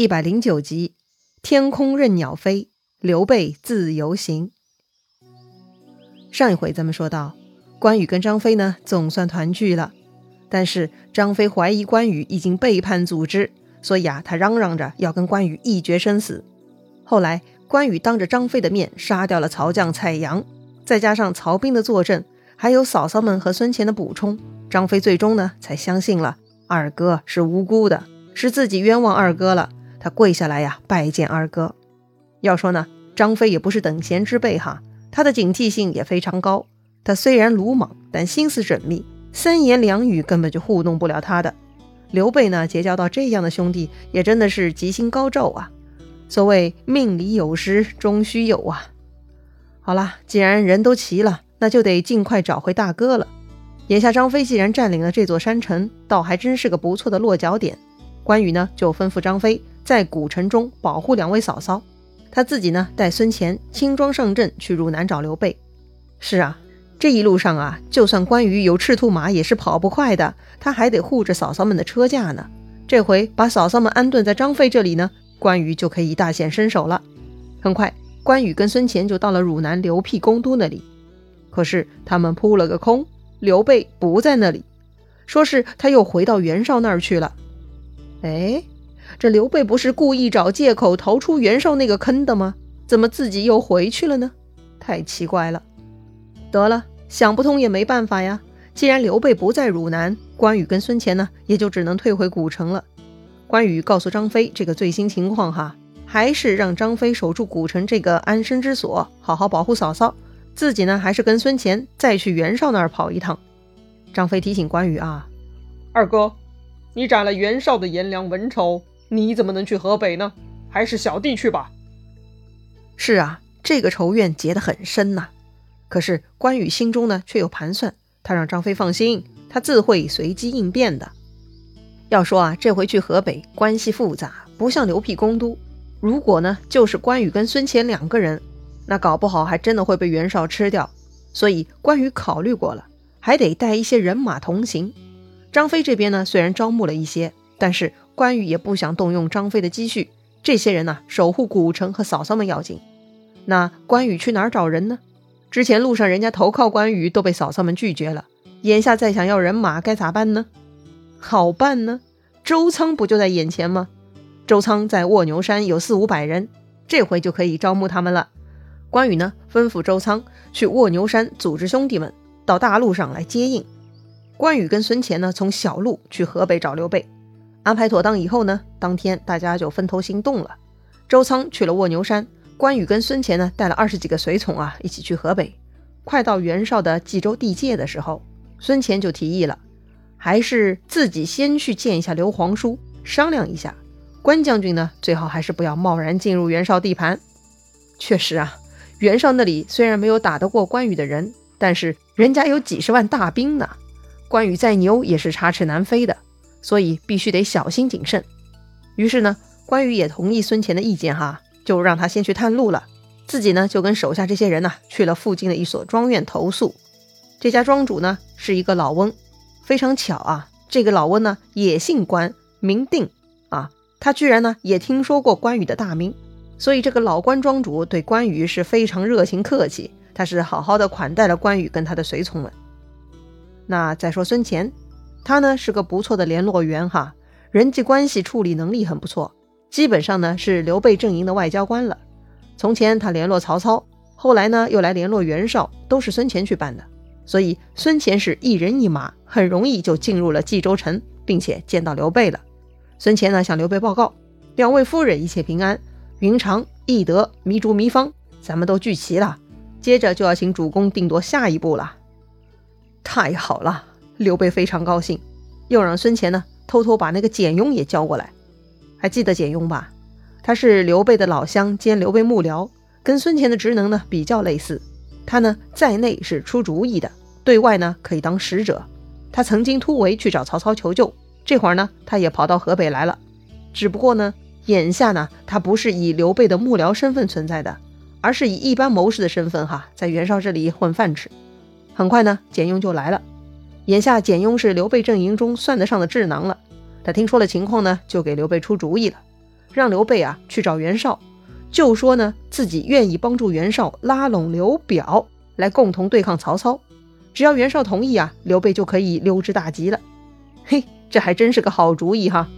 一百零九集，天空任鸟飞，刘备自由行。上一回咱们说到，关羽跟张飞呢总算团聚了，但是张飞怀疑关羽已经背叛组织，所以啊，他嚷嚷着要跟关羽一决生死。后来关羽当着张飞的面杀掉了曹将蔡阳，再加上曹兵的坐镇，还有嫂嫂们和孙乾的补充，张飞最终呢才相信了二哥是无辜的，是自己冤枉二哥了。他跪下来呀，拜见二哥。要说呢，张飞也不是等闲之辈哈。他的警惕性也非常高，他虽然鲁莽，但心思缜密，三言两语根本就糊弄不了他的。刘备呢，结交到这样的兄弟，也真的是吉星高照啊。所谓命里有时终须有啊。好了，既然人都齐了，那就得尽快找回大哥了。眼下张飞既然占领了这座山城，倒还真是个不错的落脚点。关羽呢，就吩咐张飞在古城中保护两位嫂嫂。他自己呢，带孙乾轻装上阵去汝南找刘备。是啊，这一路上啊，就算关羽有赤兔马，也是跑不快的。他还得护着嫂嫂们的车驾呢。这回把嫂嫂们安顿在张飞这里呢，关羽就可以大显身手了。很快，关羽跟孙乾就到了汝南刘辟公都那里。可是他们扑了个空，刘备不在那里，说是他又回到袁绍那儿去了。哎。这刘备不是故意找借口逃出袁绍那个坑的吗？怎么自己又回去了呢？太奇怪了。得了，想不通也没办法呀。既然刘备不在汝南，关羽跟孙乾呢，也就只能退回古城了。关羽告诉张飞这个最新情况哈，还是让张飞守住古城这个安身之所，好好保护嫂嫂。自己呢，还是跟孙乾再去袁绍那儿跑一趟。张飞提醒关羽啊，二哥，你斩了袁绍的颜良文丑。你怎么能去河北呢？还是小弟去吧。是啊，这个仇怨结得很深呐。可是关羽心中呢，却有盘算。他让张飞放心，他自会随机应变的。要说啊，这回去河北关系复杂，不像刘辟攻都。如果呢，就是关羽跟孙乾两个人，那搞不好还真的会被袁绍吃掉。所以关羽考虑过了，还得带一些人马同行。张飞这边呢，虽然招募了一些，但是。关羽也不想动用张飞的积蓄，这些人呢守护古城和嫂嫂们要紧。那关羽去哪儿找人呢？之前路上人家投靠关羽都被嫂嫂们拒绝了，眼下再想要人马该咋办呢？好办呢，周仓不就在眼前吗？周仓在卧牛山有四五百人，这回就可以招募他们了。关羽呢吩咐周仓去卧牛山组织兄弟们到大路上来接应。关羽跟孙乾呢从小路去河北找刘备。安排妥当以后呢，当天大家就分头行动了。周仓去了卧牛山，关羽跟孙乾呢带了二十几个随从啊，一起去河北。快到袁绍的冀州地界的时候，孙乾就提议了，还是自己先去见一下刘皇叔，商量一下。关将军呢，最好还是不要贸然进入袁绍地盘。确实啊，袁绍那里虽然没有打得过关羽的人，但是人家有几十万大兵呢，关羽再牛也是插翅难飞的。所以必须得小心谨慎。于是呢，关羽也同意孙乾的意见，哈，就让他先去探路了。自己呢，就跟手下这些人呢，去了附近的一所庄院投宿。这家庄主呢，是一个老翁。非常巧啊，这个老翁呢，也姓关，名定啊。他居然呢，也听说过关羽的大名。所以这个老关庄主对关羽是非常热情客气，他是好好的款待了关羽跟他的随从们。那再说孙乾。他呢是个不错的联络员哈，人际关系处理能力很不错，基本上呢是刘备阵营的外交官了。从前他联络曹操，后来呢又来联络袁绍，都是孙乾去办的。所以孙乾是一人一马，很容易就进入了冀州城，并且见到刘备了。孙乾呢向刘备报告，两位夫人一切平安，云长、翼德、糜竺、糜芳，咱们都聚齐了。接着就要请主公定夺下一步了。太好了。刘备非常高兴，又让孙乾呢偷偷把那个简雍也叫过来。还记得简雍吧？他是刘备的老乡兼刘备幕僚，跟孙乾的职能呢比较类似。他呢在内是出主意的，对外呢可以当使者。他曾经突围去找曹操求救，这会儿呢他也跑到河北来了。只不过呢眼下呢他不是以刘备的幕僚身份存在的，而是以一般谋士的身份哈，在袁绍这里混饭吃。很快呢简雍就来了。眼下简雍是刘备阵营中算得上的智囊了，他听说了情况呢，就给刘备出主意了。让刘备啊去找袁绍，就说呢自己愿意帮助袁绍拉拢刘表来共同对抗曹操。只要袁绍同意啊，刘备就可以溜之大吉了。嘿，这还真是个好主意哈！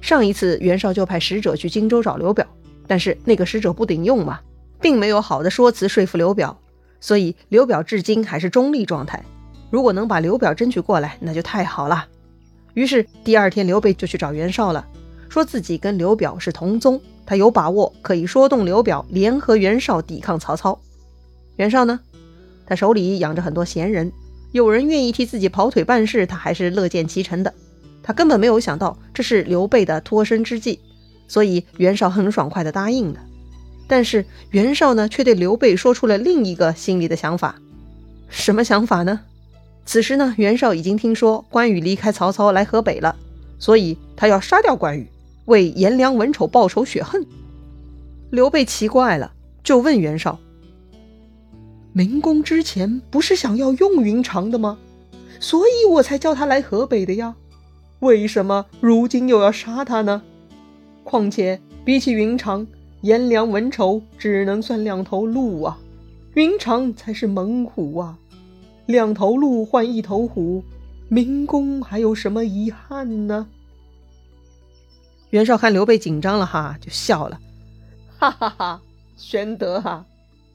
上一次袁绍就派使者去荆州找刘表，但是那个使者不顶用嘛，并没有好的说辞说服刘表，所以刘表至今还是中立状态。如果能把刘表争取过来，那就太好了。于是第二天，刘备就去找袁绍了，说自己跟刘表是同宗，他有把握可以说动刘表联合袁绍抵抗曹操。袁绍呢，他手里养着很多闲人。有人愿意替自己跑腿办事，他还是乐见其成的。他根本没有想到这是刘备的脱身之计，所以袁绍很爽快地答应了。但是袁绍呢，却对刘备说出了另一个心里的想法。什么想法呢？此时呢，袁绍已经听说关羽离开曹操来河北了，所以他要杀掉关羽，为颜良、文丑报仇雪恨。刘备奇怪了，就问袁绍。明公之前不是想要用云长的吗？所以我才叫他来河北的呀。为什么如今又要杀他呢？况且比起云长，颜良、文丑只能算两头鹿啊，云长才是猛虎啊。两头鹿换一头虎，明公还有什么遗憾呢？袁绍看刘备紧张了哈，就笑了，哈哈哈，玄德哈，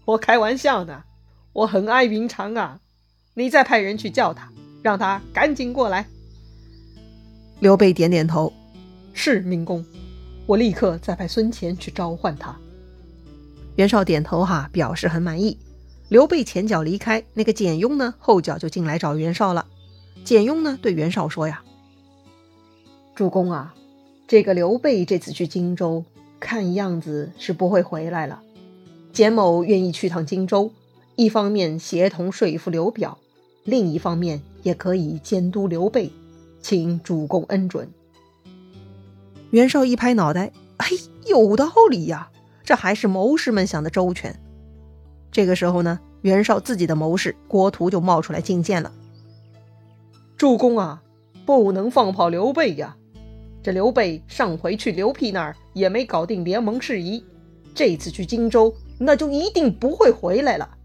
我开玩笑呢。我很爱云长啊，你再派人去叫他，让他赶紧过来。刘备点点头，是明公，我立刻再派孙乾去召唤他。袁绍点头哈，表示很满意。刘备前脚离开，那个简雍呢，后脚就进来找袁绍了。简雍呢，对袁绍说呀：“主公啊，这个刘备这次去荆州，看样子是不会回来了。简某愿意去趟荆州。”一方面协同说服刘表，另一方面也可以监督刘备，请主公恩准。袁绍一拍脑袋，哎，有道理呀，这还是谋士们想的周全。这个时候呢，袁绍自己的谋士郭图就冒出来进谏了：“主公啊，不能放跑刘备呀！这刘备上回去刘辟那儿也没搞定联盟事宜，这次去荆州，那就一定不会回来了。”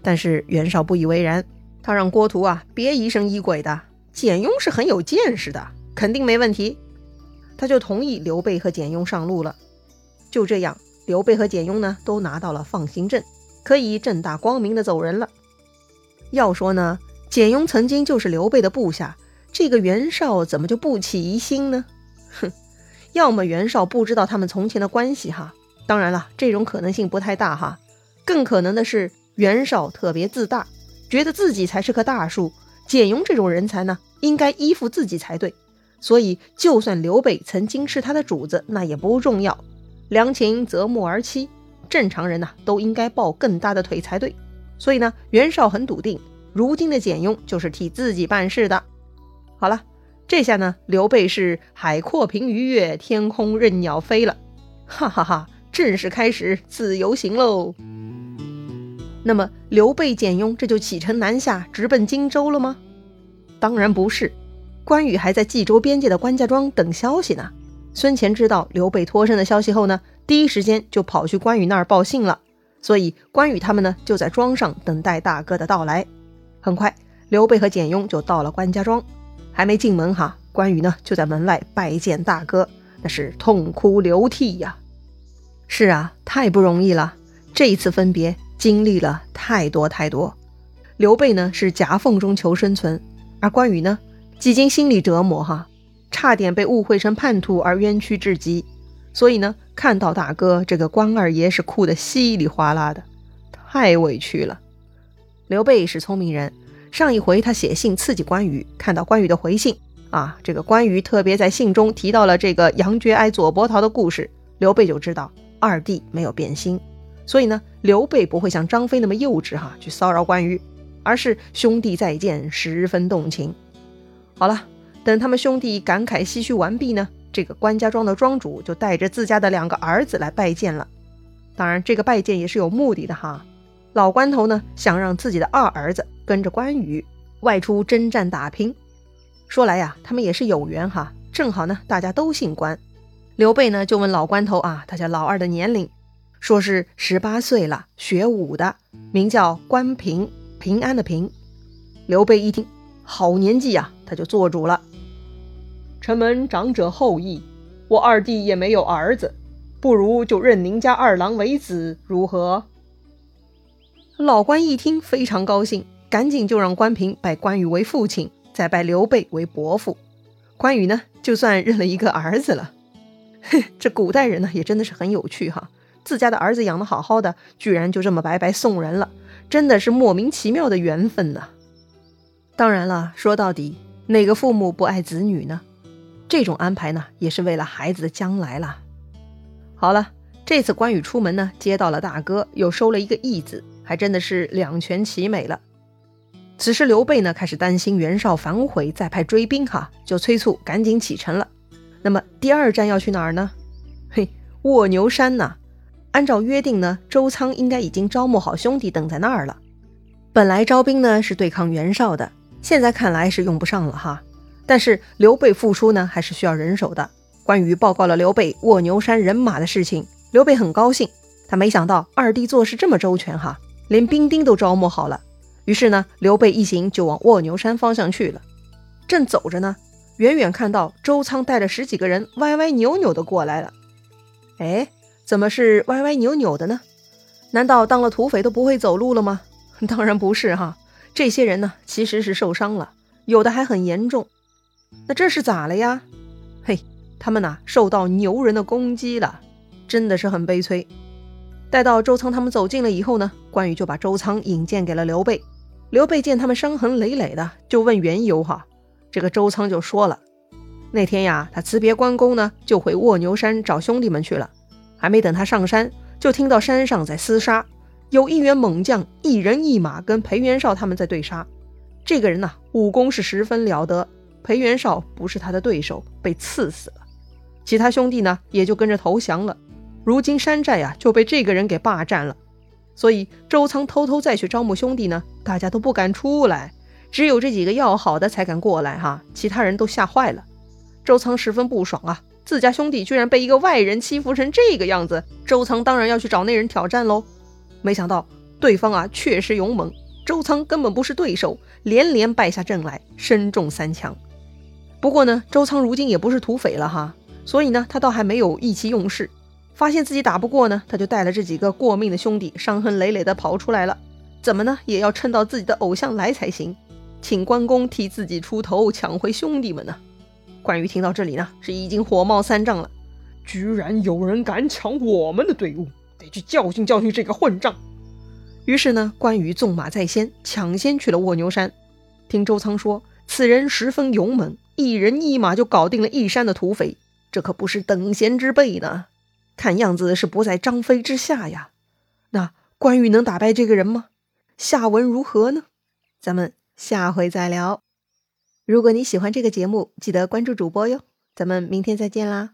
但是袁绍不以为然，他让郭图啊别疑神疑鬼的，简雍是很有见识的，肯定没问题。他就同意刘备和简雍上路了。就这样，刘备和简雍呢都拿到了放行证，可以正大光明的走人了。要说呢，简雍曾经就是刘备的部下，这个袁绍怎么就不起疑心呢？哼，要么袁绍不知道他们从前的关系哈，当然了，这种可能性不太大哈，更可能的是。袁绍特别自大，觉得自己才是棵大树，简雍这种人才呢，应该依附自己才对。所以，就算刘备曾经是他的主子，那也不重要。良禽择木而栖，正常人呢都应该抱更大的腿才对。所以呢，袁绍很笃定，如今的简雍就是替自己办事的。好了，这下呢，刘备是海阔凭鱼跃，天空任鸟飞了，哈哈哈，正式开始自由行喽。那么刘备、简雍这就启程南下，直奔荆州了吗？当然不是，关羽还在冀州边界的关家庄等消息呢。孙乾知道刘备脱身的消息后呢，第一时间就跑去关羽那儿报信了。所以关羽他们呢就在庄上等待大哥的到来。很快，刘备和简雍就到了关家庄，还没进门哈，关羽呢就在门外拜见大哥，那是痛哭流涕呀。是啊，太不容易了，这一次分别。经历了太多太多，刘备呢是夹缝中求生存，而关羽呢几经心理折磨，哈，差点被误会成叛徒而冤屈至极。所以呢，看到大哥这个关二爷是哭得稀里哗啦的，太委屈了。刘备是聪明人，上一回他写信刺激关羽，看到关羽的回信啊，这个关羽特别在信中提到了这个杨觉哀、左伯桃的故事，刘备就知道二弟没有变心。所以呢，刘备不会像张飞那么幼稚哈，去骚扰关羽，而是兄弟再见，十分动情。好了，等他们兄弟感慨唏嘘完毕呢，这个关家庄的庄主就带着自家的两个儿子来拜见了。当然，这个拜见也是有目的的哈。老关头呢，想让自己的二儿子跟着关羽外出征战打拼。说来呀，他们也是有缘哈，正好呢，大家都姓关。刘备呢就问老关头啊，他家老二的年龄，说是十八岁了，学武的，名叫关平，平安的平。刘备一听，好年纪呀，他就做主了。臣门长者后裔，我二弟也没有儿子，不如就认您家二郎为子，如何？老关一听非常高兴，赶紧就让关平拜关羽为父亲，再拜刘备为伯父。关羽呢，就算认了一个儿子了。嘿，这古代人呢，也真的是很有趣哈，自家的儿子养的好好的，居然就这么白白送人了，真的是莫名其妙的缘分呐。当然了，说到底，哪个父母不爱子女呢？这种安排呢，也是为了孩子的将来了。好了，这次关羽出门呢，接到了大哥，又收了一个义子，还真的是两全其美了。此时刘备呢，开始担心袁绍反悔，再派追兵哈，就催促赶紧启程了。那么第二站要去哪儿呢？嘿，卧牛山呐！按照约定呢，周仓应该已经招募好兄弟等在那儿了。本来招兵呢是对抗袁绍的。现在看来是用不上了哈，但是刘备复出呢，还是需要人手的。关羽报告了刘备卧牛山人马的事情，刘备很高兴，他没想到二弟做事这么周全哈，连兵丁都招募好了。于是呢，刘备一行就往卧牛山方向去了。正走着呢，远远看到周仓带着十几个人歪歪扭扭的过来了。哎，怎么是歪歪扭扭的呢？难道当了土匪都不会走路了吗？当然不是哈。这些人呢，其实是受伤了，有的还很严重。那这是咋了呀？嘿，他们呐受到牛人的攻击了，真的是很悲催。待到周仓他们走近了以后呢，关羽就把周仓引荐给了刘备。刘备见他们伤痕累累的，就问缘由哈。这个周仓就说了，那天呀，他辞别关公呢，就回卧牛山找兄弟们去了。还没等他上山，就听到山上在厮杀。有一员猛将，一人一马跟裴元绍他们在对杀。这个人呐，武功是十分了得。裴元绍不是他的对手，被刺死了。其他兄弟呢，也就跟着投降了。如今山寨啊，就被这个人给霸占了。所以周仓偷偷再去招募兄弟呢，大家都不敢出来，只有这几个要好的才敢过来哈。其他人都吓坏了。周仓十分不爽啊，自家兄弟居然被一个外人欺负成这个样子。周仓当然要去找那人挑战喽。没想到对方啊确实勇猛，周仓根本不是对手，连连败下阵来，身中三枪。不过呢，周仓如今也不是土匪了哈，所以呢，他倒还没有意气用事。发现自己打不过呢，他就带了这几个过命的兄弟，伤痕累累的跑出来了。怎么呢，也要趁到自己的偶像来才行，请关公替自己出头，抢回兄弟们呢。关羽听到这里呢，是已经火冒三丈了，居然有人敢抢我们的队伍！得去教训教训这个混账！于是呢，关羽纵马在先，抢先去了卧牛山。听周仓说，此人十分勇猛，一人一马就搞定了一山的土匪，这可不是等闲之辈呢。看样子是不在张飞之下呀。那关羽能打败这个人吗？下文如何呢？咱们下回再聊。如果你喜欢这个节目，记得关注主播哟。咱们明天再见啦！